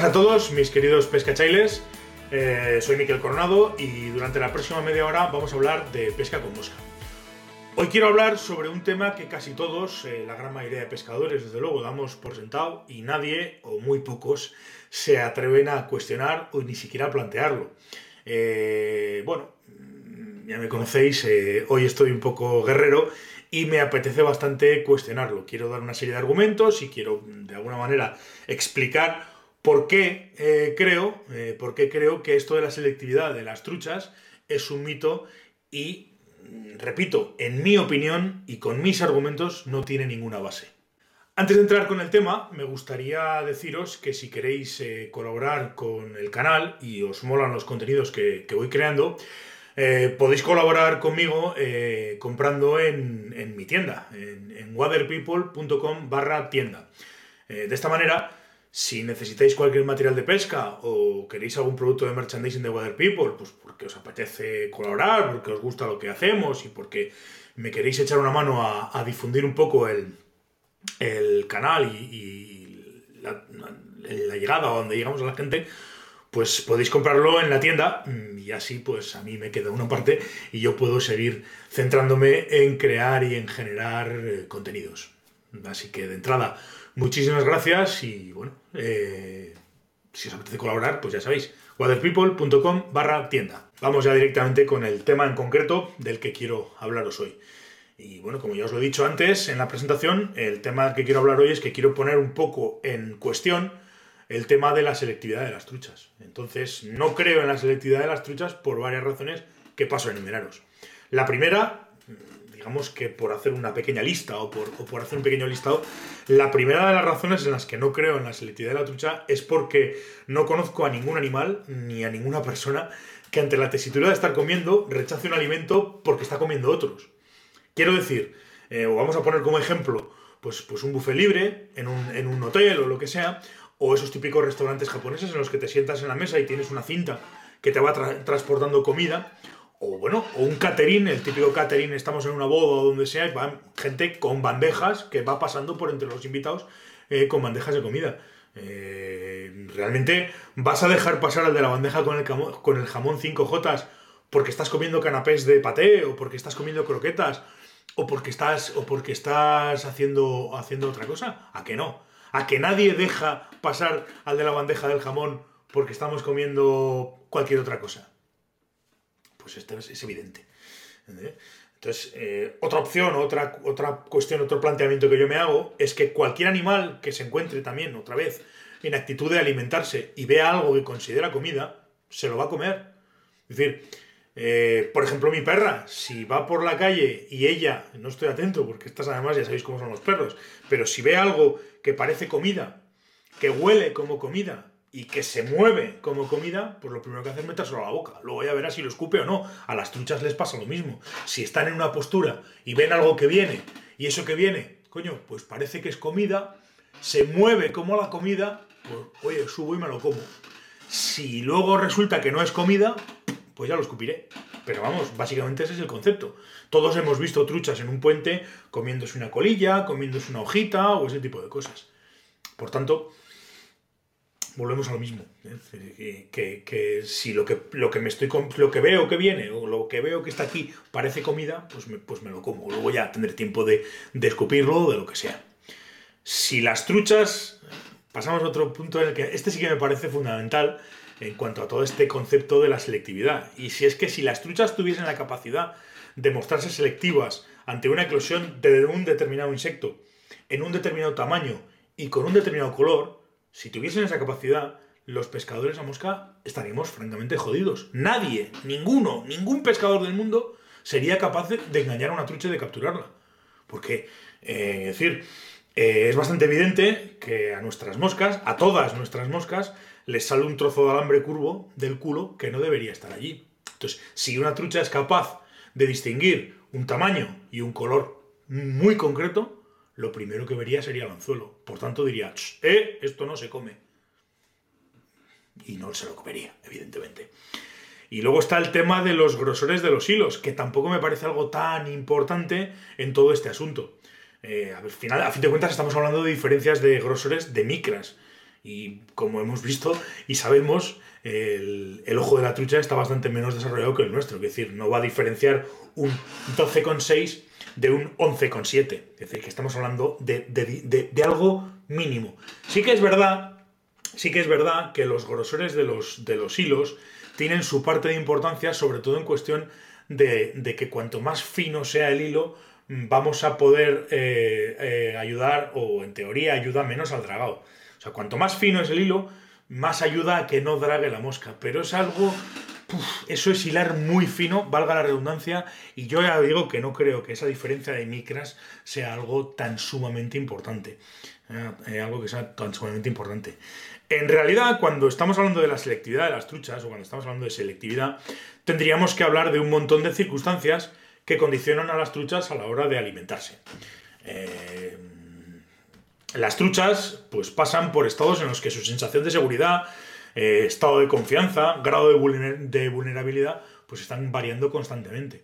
Buenas a todos, mis queridos pescachailes. Eh, soy Miquel Coronado y durante la próxima media hora vamos a hablar de pesca con mosca. Hoy quiero hablar sobre un tema que casi todos, eh, la gran mayoría de pescadores, desde luego, damos por sentado y nadie, o muy pocos, se atreven a cuestionar o ni siquiera a plantearlo. Eh, bueno, ya me conocéis, hoy estoy un poco guerrero y me apetece bastante cuestionarlo. Quiero dar una serie de argumentos y quiero de alguna manera explicar por qué eh, creo, eh, por qué creo que esto de la selectividad de las truchas es un mito y, mm, repito, en mi opinión y con mis argumentos no tiene ninguna base. Antes de entrar con el tema, me gustaría deciros que si queréis eh, colaborar con el canal y os molan los contenidos que voy creando, podéis colaborar conmigo comprando en, mi tienda, en, waterpeople.com barra tienda. De esta manera, si necesitáis cualquier material de pesca o queréis algún producto de merchandising de Water People, pues porque os apetece colaborar, porque os gusta lo que hacemos y porque me queréis echar una mano a, difundir un poco el, canal y, la, la, llegada a donde llegamos a la gente, pues podéis comprarlo en la tienda y así pues a mí me queda una parte y yo puedo seguir centrándome en crear y en generar eh, contenidos. Así que de entrada, muchísimas gracias y bueno, eh, si os apetece colaborar, pues ya sabéis, waterpeople.com barra tienda. Vamos ya directamente con el tema en concreto del que quiero hablaros hoy. Y bueno, como ya os lo he dicho antes en la presentación, el tema que quiero hablar hoy es que quiero poner un poco en cuestión el tema de la selectividad de las truchas. Entonces, no creo en la selectividad de las truchas por varias razones que paso a enumeraros. La primera, digamos que por hacer una pequeña lista o por, hacer un pequeño listado, la primera de las razones en las que no creo en la selectividad de la trucha es porque no conozco a ningún animal ni a ninguna persona que ante la tesitura de estar comiendo rechace un alimento porque está comiendo otros. Quiero decir, eh, o vamos a poner como ejemplo, pues, pues un buffet libre en un, en un hotel o lo que sea, o esos típicos restaurantes japoneses en los que te sientas en la mesa y tienes una cinta que te va transportando comida, o bueno, o un catering, el típico catering, estamos en una boda o donde sea, y gente con bandejas que va pasando por entre los invitados eh, con bandejas de comida. Eh, ¿Realmente vas a dejar pasar al de la bandeja con el, con el jamón 5J porque estás comiendo canapés de paté o porque estás comiendo croquetas o porque estás, o porque estás haciendo, haciendo otra cosa? ¿A que no? a que nadie deja pasar al de la bandeja del jamón porque estamos comiendo cualquier otra cosa. Pues es, evidente. Entonces, eh, otra opción, otra, otra cuestión, otro planteamiento que yo me hago es que cualquier animal que se encuentre también, otra vez, en actitud de alimentarse y vea algo que considera comida, se lo va a comer. Es decir, eh, por ejemplo, mi perra, si va por la calle y ella, no estoy atento porque estas además ya sabéis cómo son los perros, pero si ve algo que parece comida, que huele como comida y que se mueve como comida, pues lo primero que hace es metérselo a la boca. Luego ya verás si lo escupe o no. A las truchas les pasa lo mismo. Si están en una postura y ven algo que viene y eso que viene, coño, pues parece que es comida, se mueve como la comida, pues oye, subo y me lo como. Si luego resulta que no es comida, pues ya lo escupiré. Pero vamos, básicamente ese es el concepto. Todos hemos visto truchas en un puente comiéndose una colilla, comiéndose una hojita o ese tipo de cosas. Por tanto, volvemos a lo mismo. ¿eh? Que, si lo que, lo que me estoy lo que veo que viene o lo que veo que está aquí parece comida, pues me, pues me lo como. Luego ya tendré tiempo de, de escupirlo o de lo que sea. Si las truchas, pasamos a otro punto en el que este sí que me parece fundamental, en cuanto a todo este concepto de la selectividad. Y si es que si las truchas tuviesen la capacidad de mostrarse selectivas ante una eclosión de un determinado insecto, en un determinado tamaño y con un determinado color, si tuviesen esa capacidad, los pescadores a mosca estaríamos francamente jodidos. Nadie, ninguno, ningún pescador del mundo sería capaz de engañar a una trucha y de capturarla. Porque, eh, es decir, eh, es bastante evidente que a nuestras moscas, a todas nuestras moscas, les sale un trozo de alambre curvo del culo que no debería estar allí. Entonces, si una trucha es capaz de distinguir un tamaño y un color muy concreto, lo primero que vería sería el anzuelo. Por tanto, diría, eh, esto no se come. Y no se lo comería, evidentemente. Y luego está el tema de los grosores de los hilos, que tampoco me parece algo tan importante en todo este asunto. Eh, al final, a fin de cuentas, estamos hablando de diferencias de grosores de micras. Y como hemos visto y sabemos, el, ojo de la trucha está bastante menos desarrollado que el nuestro. Es decir, no va a diferenciar un 12,6 de un 11,7. Es decir, que estamos hablando de, de, algo mínimo. Sí que es verdad, sí que es verdad que los grosores de los, de los hilos tienen su parte de importancia, sobre todo en cuestión de, que cuanto más fino sea el hilo, vamos a poder eh, eh, ayudar, o en teoría ayuda menos al dragado. O sea, cuanto más fino es el hilo, más ayuda a que no drague la mosca. Pero es algo. Eso es hilar muy fino, valga la redundancia, y yo ya digo que no creo que esa diferencia de micras sea algo tan sumamente importante. Eh, algo que sea tan sumamente importante. En realidad, cuando estamos hablando de la selectividad de las truchas, o cuando estamos hablando de selectividad, tendríamos que hablar de un montón de circunstancias que condicionan a las truchas a la hora de alimentarse. Eh, las truchas pues pasan por estados en los que su sensación de seguridad, eh, estado de confianza, grado de, vulnerabilidad, pues están variando constantemente.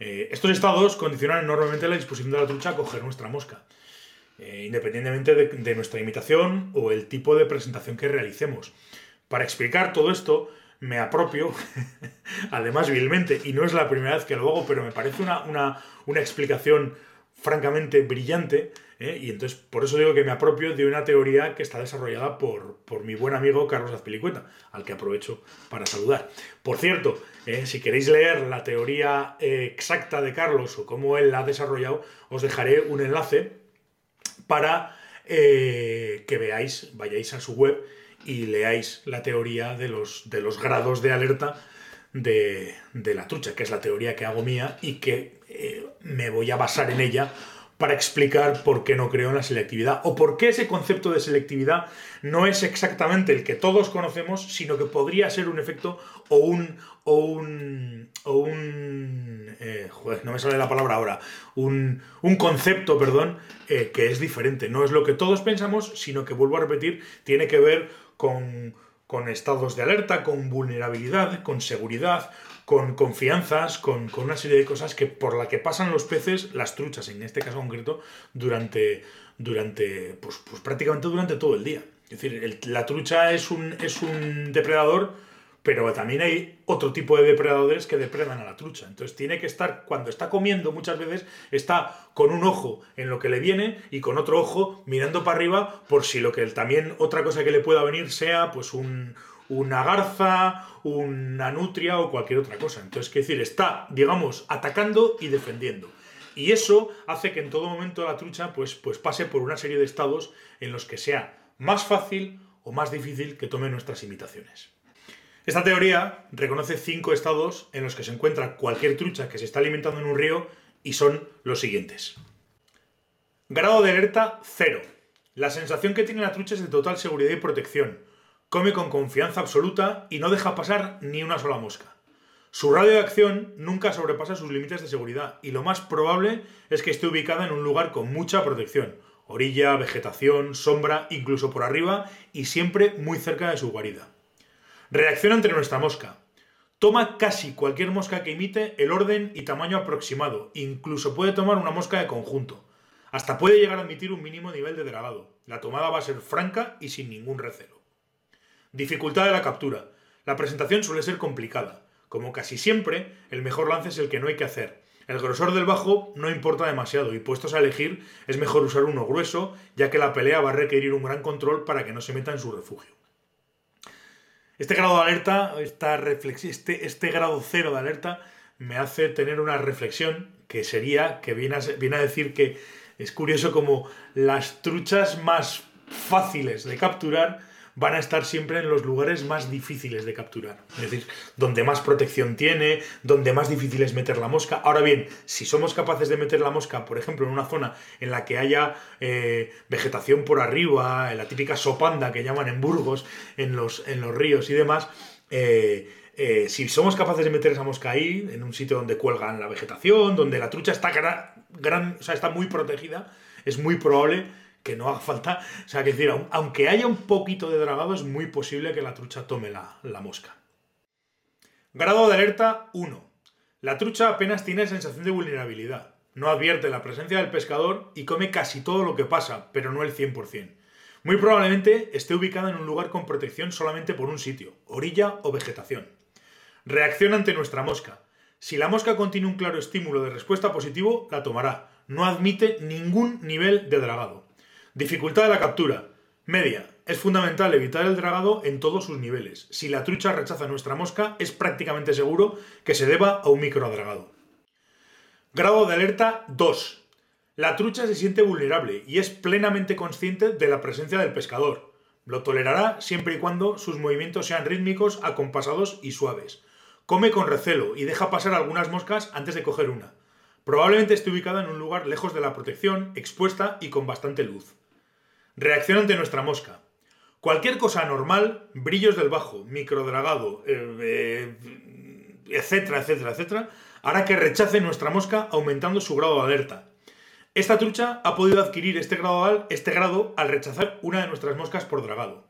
Eh, estos estados condicionan enormemente la disposición de la trucha a coger nuestra mosca, independientemente de nuestra imitación o el tipo de presentación que realicemos. Para explicar todo esto, me apropio, además vilmente, y no es la primera vez que lo hago, pero me parece una, una, explicación francamente brillante, ¿eh? y entonces por eso digo que me apropio de una teoría que está desarrollada por, por mi buen amigo Carlos Azpilicueta, al que aprovecho para saludar. Por cierto, ¿eh? si queréis leer la teoría eh, exacta de Carlos o cómo él la ha desarrollado, os dejaré un enlace para que veáis, vayáis a su web y leáis la teoría de los, de los grados de alerta de, la trucha, que es la teoría que hago mía y que me voy a basar en ella para explicar por qué no creo en la selectividad o por qué ese concepto de selectividad no es exactamente el que todos conocemos, sino que podría ser un efecto o un o un o un eh, joder, no me sale la palabra ahora, un, un concepto, perdón, eh, que es diferente. No es lo que todos pensamos, sino que vuelvo a repetir, tiene que ver con, con estados de alerta, con vulnerabilidad, con seguridad, con confianzas, con, una serie de cosas que por la que pasan los peces, las truchas en este caso concreto, durante, durante pues, pues prácticamente durante todo el día. Es decir, la trucha es un, es un depredador pero también hay otro tipo de depredadores que depredan a la trucha. Entonces tiene que estar, cuando está comiendo muchas veces, está con un ojo en lo que le viene y con otro ojo mirando para arriba por si lo que también otra cosa que le pueda venir sea pues un, una garza, una nutria o cualquier otra cosa. Entonces, quiere decir, está, digamos, atacando y defendiendo. Y eso hace que en todo momento la trucha pues, pues pase por una serie de estados en los que sea más fácil o más difícil que tome nuestras imitaciones. Esta teoría reconoce cinco estados en los que se encuentra cualquier trucha que se está alimentando en un río y son los siguientes. Grado de alerta 0. La sensación que tiene la trucha es de total seguridad y protección. Come con confianza absoluta y no deja pasar ni una sola mosca. Su radio de acción nunca sobrepasa sus límites de seguridad y lo más probable es que esté ubicada en un lugar con mucha protección, orilla, vegetación, sombra, incluso por arriba y siempre muy cerca de su guarida. Reacciona entre nuestra mosca. Toma casi cualquier mosca que imite el orden y tamaño aproximado, incluso puede tomar una mosca de conjunto. Hasta puede llegar a admitir un mínimo nivel de dragado. La tomada va a ser franca y sin ningún recelo. Dificultad de la captura. La presentación suele ser complicada. Como casi siempre, el mejor lance es el que no hay que hacer. El grosor del bajo no importa demasiado y puestos a elegir es mejor usar uno grueso, ya que la pelea va a requerir un gran control para que no se meta en su refugio. Este grado de alerta, esta este, este grado cero de alerta, me hace tener una reflexión que sería, que viene a, viene a decir que es curioso como las truchas más fáciles de capturar van a estar siempre en los lugares más difíciles de capturar. Es decir, donde más protección tiene, donde más difícil es meter la mosca. Ahora bien, si somos capaces de meter la mosca, por ejemplo, en una zona en la que haya eh, vegetación por arriba, en la típica sopanda que llaman en Burgos, en los, en los ríos y demás, eh, eh, si somos capaces de meter esa mosca ahí, en un sitio donde cuelgan la vegetación, donde la trucha está, gran, o sea, está muy protegida, es muy probable que no haga falta. O sea, que decir, aunque haya un poquito de dragado, es muy posible que la trucha tome la, la mosca. Grado de alerta 1. La trucha apenas tiene sensación de vulnerabilidad. No advierte la presencia del pescador y come casi todo lo que pasa, pero no el 100%. Muy probablemente esté ubicada en un lugar con protección solamente por un sitio, orilla o vegetación. Reacción ante nuestra mosca. Si la mosca contiene un claro estímulo de respuesta positivo, la tomará. No admite ningún nivel de dragado. Dificultad de la captura. Media. Es fundamental evitar el dragado en todos sus niveles. Si la trucha rechaza nuestra mosca, es prácticamente seguro que se deba a un microdragado. Grado de alerta 2. La trucha se siente vulnerable y es plenamente consciente de la presencia del pescador. Lo tolerará siempre y cuando sus movimientos sean rítmicos, acompasados y suaves. Come con recelo y deja pasar algunas moscas antes de coger una. Probablemente esté ubicada en un lugar lejos de la protección, expuesta y con bastante luz. Reacción ante nuestra mosca. Cualquier cosa normal, brillos del bajo, microdragado, eh, eh, etcétera, etcétera, etcétera, hará que rechace nuestra mosca aumentando su grado de alerta. Esta trucha ha podido adquirir este grado, al, este grado al rechazar una de nuestras moscas por dragado.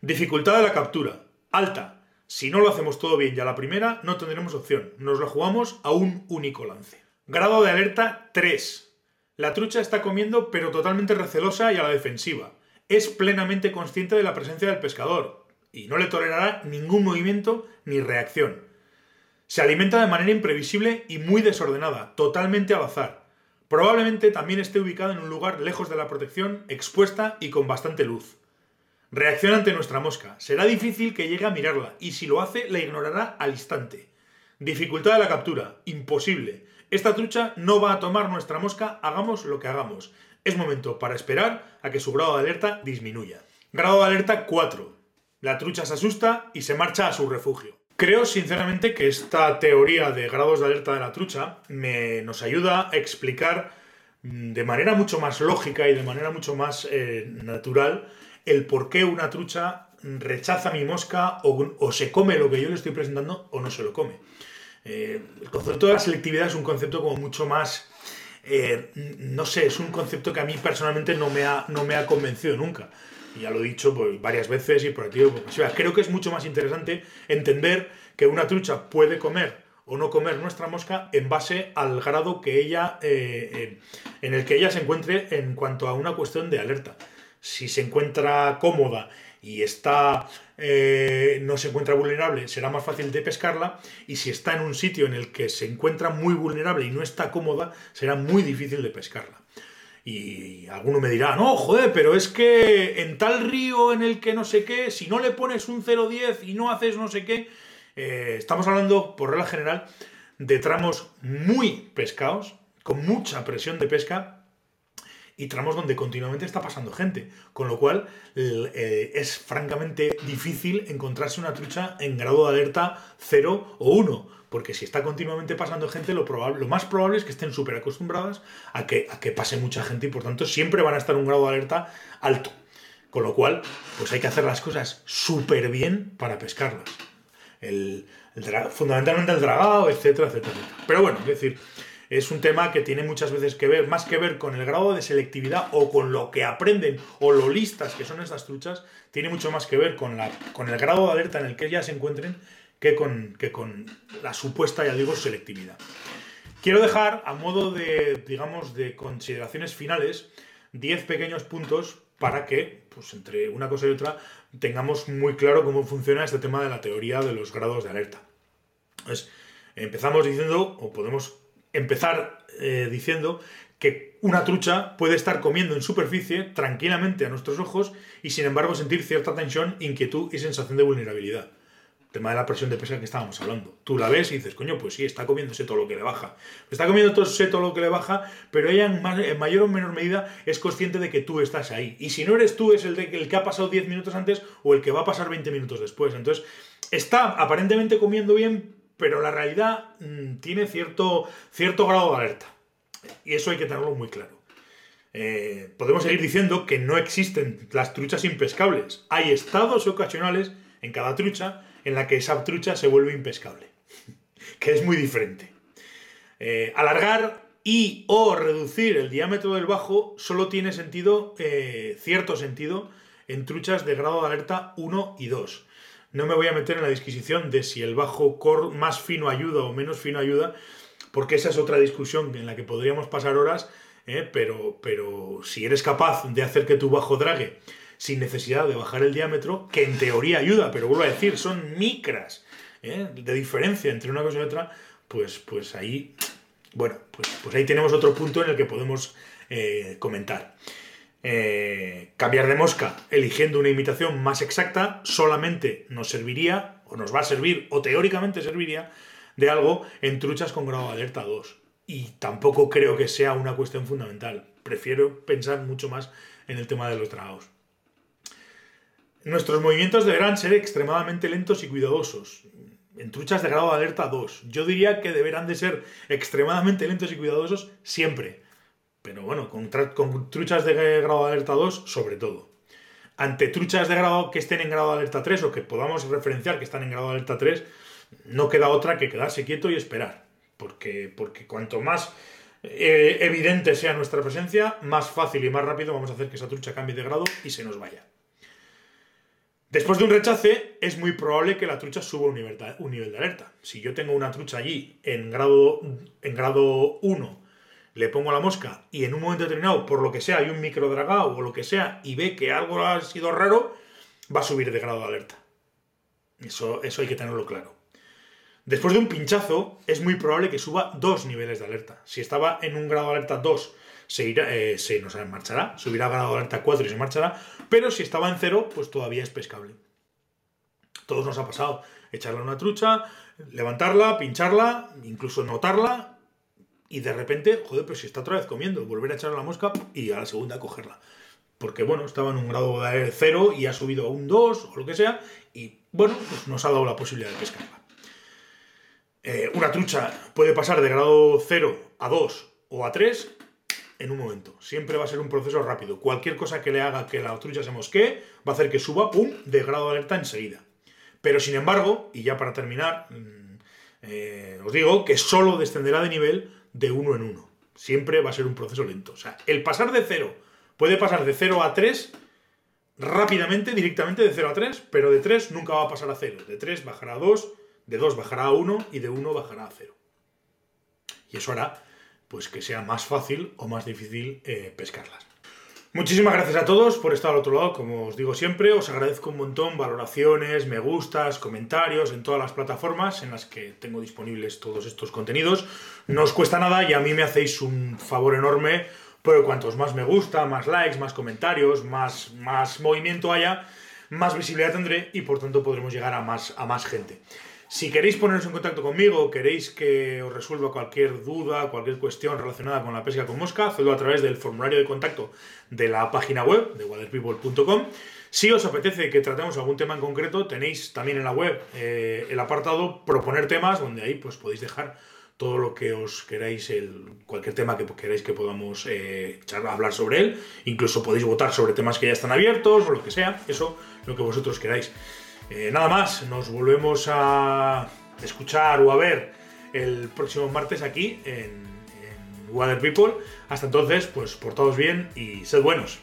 Dificultad de la captura. Alta. Si no lo hacemos todo bien ya la primera, no tendremos opción. Nos la jugamos a un único lance. Grado de alerta 3. La trucha está comiendo pero totalmente recelosa y a la defensiva. Es plenamente consciente de la presencia del pescador y no le tolerará ningún movimiento ni reacción. Se alimenta de manera imprevisible y muy desordenada, totalmente al azar. Probablemente también esté ubicada en un lugar lejos de la protección, expuesta y con bastante luz. Reacción ante nuestra mosca. Será difícil que llegue a mirarla y si lo hace la ignorará al instante. Dificultad de la captura. Imposible. Esta trucha no va a tomar nuestra mosca hagamos lo que hagamos. Es momento para esperar a que su grado de alerta disminuya. Grado de alerta 4. La trucha se asusta y se marcha a su refugio. Creo sinceramente que esta teoría de grados de alerta de la trucha me, nos ayuda a explicar mm, de manera mucho más lógica y de manera mucho más eh, natural el por qué una trucha rechaza mi mosca o, se come lo que yo le estoy presentando o no se lo come. Eh, el concepto de la selectividad es un concepto como mucho más... Eh, no sé, es un concepto que a mí personalmente no me ha, no me ha convencido nunca ya lo he dicho pues, varias veces y por aquí Creo que es mucho más interesante entender que una trucha puede comer o no comer nuestra mosca en base al grado que ella, eh, en el que ella se encuentre en cuanto a una cuestión de alerta. Si se encuentra cómoda y está eh, no se encuentra vulnerable, será más fácil de pescarla. Y si está en un sitio en el que se encuentra muy vulnerable y no está cómoda, será muy difícil de pescarla. Y alguno me dirá, no, joder, pero es que en tal río en el que no sé qué, si no le pones un 0,10 y no haces no sé qué, eh, estamos hablando, por regla general, de tramos muy pescados, con mucha presión de pesca, y tramos donde continuamente está pasando gente, con lo cual eh, es francamente difícil encontrarse una trucha en grado de alerta 0 o 1 porque si está continuamente pasando gente, lo, probable, lo más probable es que estén súper acostumbradas a que, a que pase mucha gente y por tanto siempre van a estar en un grado de alerta alto. Con lo cual, pues hay que hacer las cosas súper bien para pescarlas. El, fundamentalmente el dragado, etcétera, etcétera, Pero bueno, es decir, es un tema que tiene muchas veces que ver, más que ver con el grado de selectividad o con lo que aprenden o lo listas que son estas truchas, tiene mucho más que ver con, la, con el grado de alerta en el que ellas se encuentren que con, que con la supuesta, ya digo, selectividad. Quiero dejar a modo de, digamos, de consideraciones finales 10 pequeños puntos para que, pues entre una cosa y otra, tengamos muy claro cómo funciona este tema de la teoría de los grados de alerta. Empezamos diciendo, o podemos empezar eh, diciendo, que una trucha puede estar comiendo en superficie tranquilamente a nuestros ojos y sin embargo sentir cierta tensión, inquietud y sensación de vulnerabilidad tema de la presión de pesca que estábamos hablando. Tú la ves y dices, coño, pues sí, está comiéndose todo lo que le baja. Está comiendo todo lo que le baja, pero ella en, mayor o menor medida es consciente de que tú estás ahí. Y si no eres tú, es el que ha pasado 10 minutos antes o el que va a pasar 20 minutos después. Entonces, está aparentemente comiendo bien, pero la realidad mm, tiene cierto, cierto grado de alerta. Y eso hay que tenerlo muy claro. Eh, podemos seguir diciendo que no existen las truchas impescables. Hay estados ocasionales en cada trucha en la que esa trucha se vuelve impescable, que es muy diferente. Eh, alargar y o reducir el diámetro del bajo solo tiene sentido, eh, cierto sentido, en truchas de grado de alerta 1 y 2. No me voy a meter en la disquisición de si el bajo core más fino ayuda o menos fino ayuda, porque esa es otra discusión en la que podríamos pasar horas ¿eh? pero, pero si eres capaz de hacer que tu bajo drague sin necesidad de bajar el diámetro, que en teoría ayuda, pero vuelvo a decir, son micras ¿eh? de diferencia entre una cosa y otra, pues, pues ahí, bueno, pues, pues ahí tenemos otro punto en el que podemos eh, comentar. Cambiar de mosca eligiendo una imitación más exacta solamente nos serviría, o nos va a servir, o teóricamente serviría, de algo en truchas con grado de alerta 2 y tampoco creo que sea una cuestión fundamental. Prefiero pensar mucho más en el tema de los dragados. Nuestros movimientos deberán ser extremadamente lentos y cuidadosos. En truchas de grado de alerta 2. Yo diría que deberán de ser extremadamente lentos y cuidadosos siempre. Pero bueno, con, truchas de grado de alerta 2 sobre todo. Ante truchas de grado que estén en grado de alerta 3 o que podamos referenciar que están en grado de alerta 3, no queda otra que quedarse quieto y esperar porque, porque cuanto más eh, evidente sea nuestra presencia, más fácil y más rápido vamos a hacer que esa trucha cambie de grado y se nos vaya. Después de un rechace, es muy probable que la trucha suba un nivel, de, un nivel de alerta. Si yo tengo una trucha allí en grado, en grado 1, le pongo la mosca y en un momento determinado, por lo que sea, hay un micro dragado o lo que sea, y ve que algo ha sido raro, va a subir de grado de alerta. Eso, eso hay que tenerlo claro. Después de un pinchazo, es muy probable que suba dos niveles de alerta. Si estaba en un grado de alerta 2, se, irá, eh, se nos marchará, subirá a grado de alerta 4 y se marchará, pero si estaba en 0, pues todavía es pescable. Todos nos ha pasado echarle una trucha, levantarla, pincharla, incluso notarla, y de repente, joder, pero si está otra vez comiendo, volver a echarle la mosca y a la segunda cogerla. Porque bueno, estaba en un grado de 0 y ha subido a un 2 o lo que sea, y bueno, pues nos ha dado la posibilidad de pescarla. Eh, una trucha puede pasar de grado 0 a 2 o a 3 en un momento. Siempre va a ser un proceso rápido. Cualquier cosa que le haga que la trucha se mosquee va a hacer que suba, pum, de grado de alerta enseguida. Pero sin embargo, y ya para terminar, mm, eh, os digo que solo descenderá de nivel de uno en uno. Siempre va a ser un proceso lento. O sea, el pasar de 0 puede pasar de 0 a 3 rápidamente, directamente de 0 a 3, pero de 3 nunca va a pasar a 0. De 3 bajará a 2, de 2 bajará a 1 y de 1 bajará a 0. Y eso hará pues, que sea más fácil o más difícil eh, pescarlas. Muchísimas gracias a todos por estar al otro lado, como os digo siempre, os agradezco un montón valoraciones, me gustas, comentarios en todas las plataformas en las que tengo disponibles todos estos contenidos. No os cuesta nada y a mí me hacéis un favor enorme, porque cuantos más me gusta, más likes, más comentarios, más, más movimiento haya, más visibilidad tendré y por tanto podremos llegar a más, a más gente. Si queréis poneros en contacto conmigo, queréis que os resuelva cualquier duda, cualquier cuestión relacionada con la pesca con mosca, hacedlo a través del formulario de contacto de la página web de waterpeople.com. Si os apetece que tratemos algún tema en concreto, tenéis también en la web eh, el apartado proponer temas, donde ahí pues podéis dejar todo lo que os queráis, el, cualquier tema que queráis que podamos eh, hablar sobre él. Incluso podéis votar sobre temas que ya están abiertos o lo que sea, eso lo que vosotros queráis. Eh, nada más, nos volvemos a escuchar o a ver el próximo martes aquí en, en Water People. Hasta entonces, pues portaos bien y sed buenos.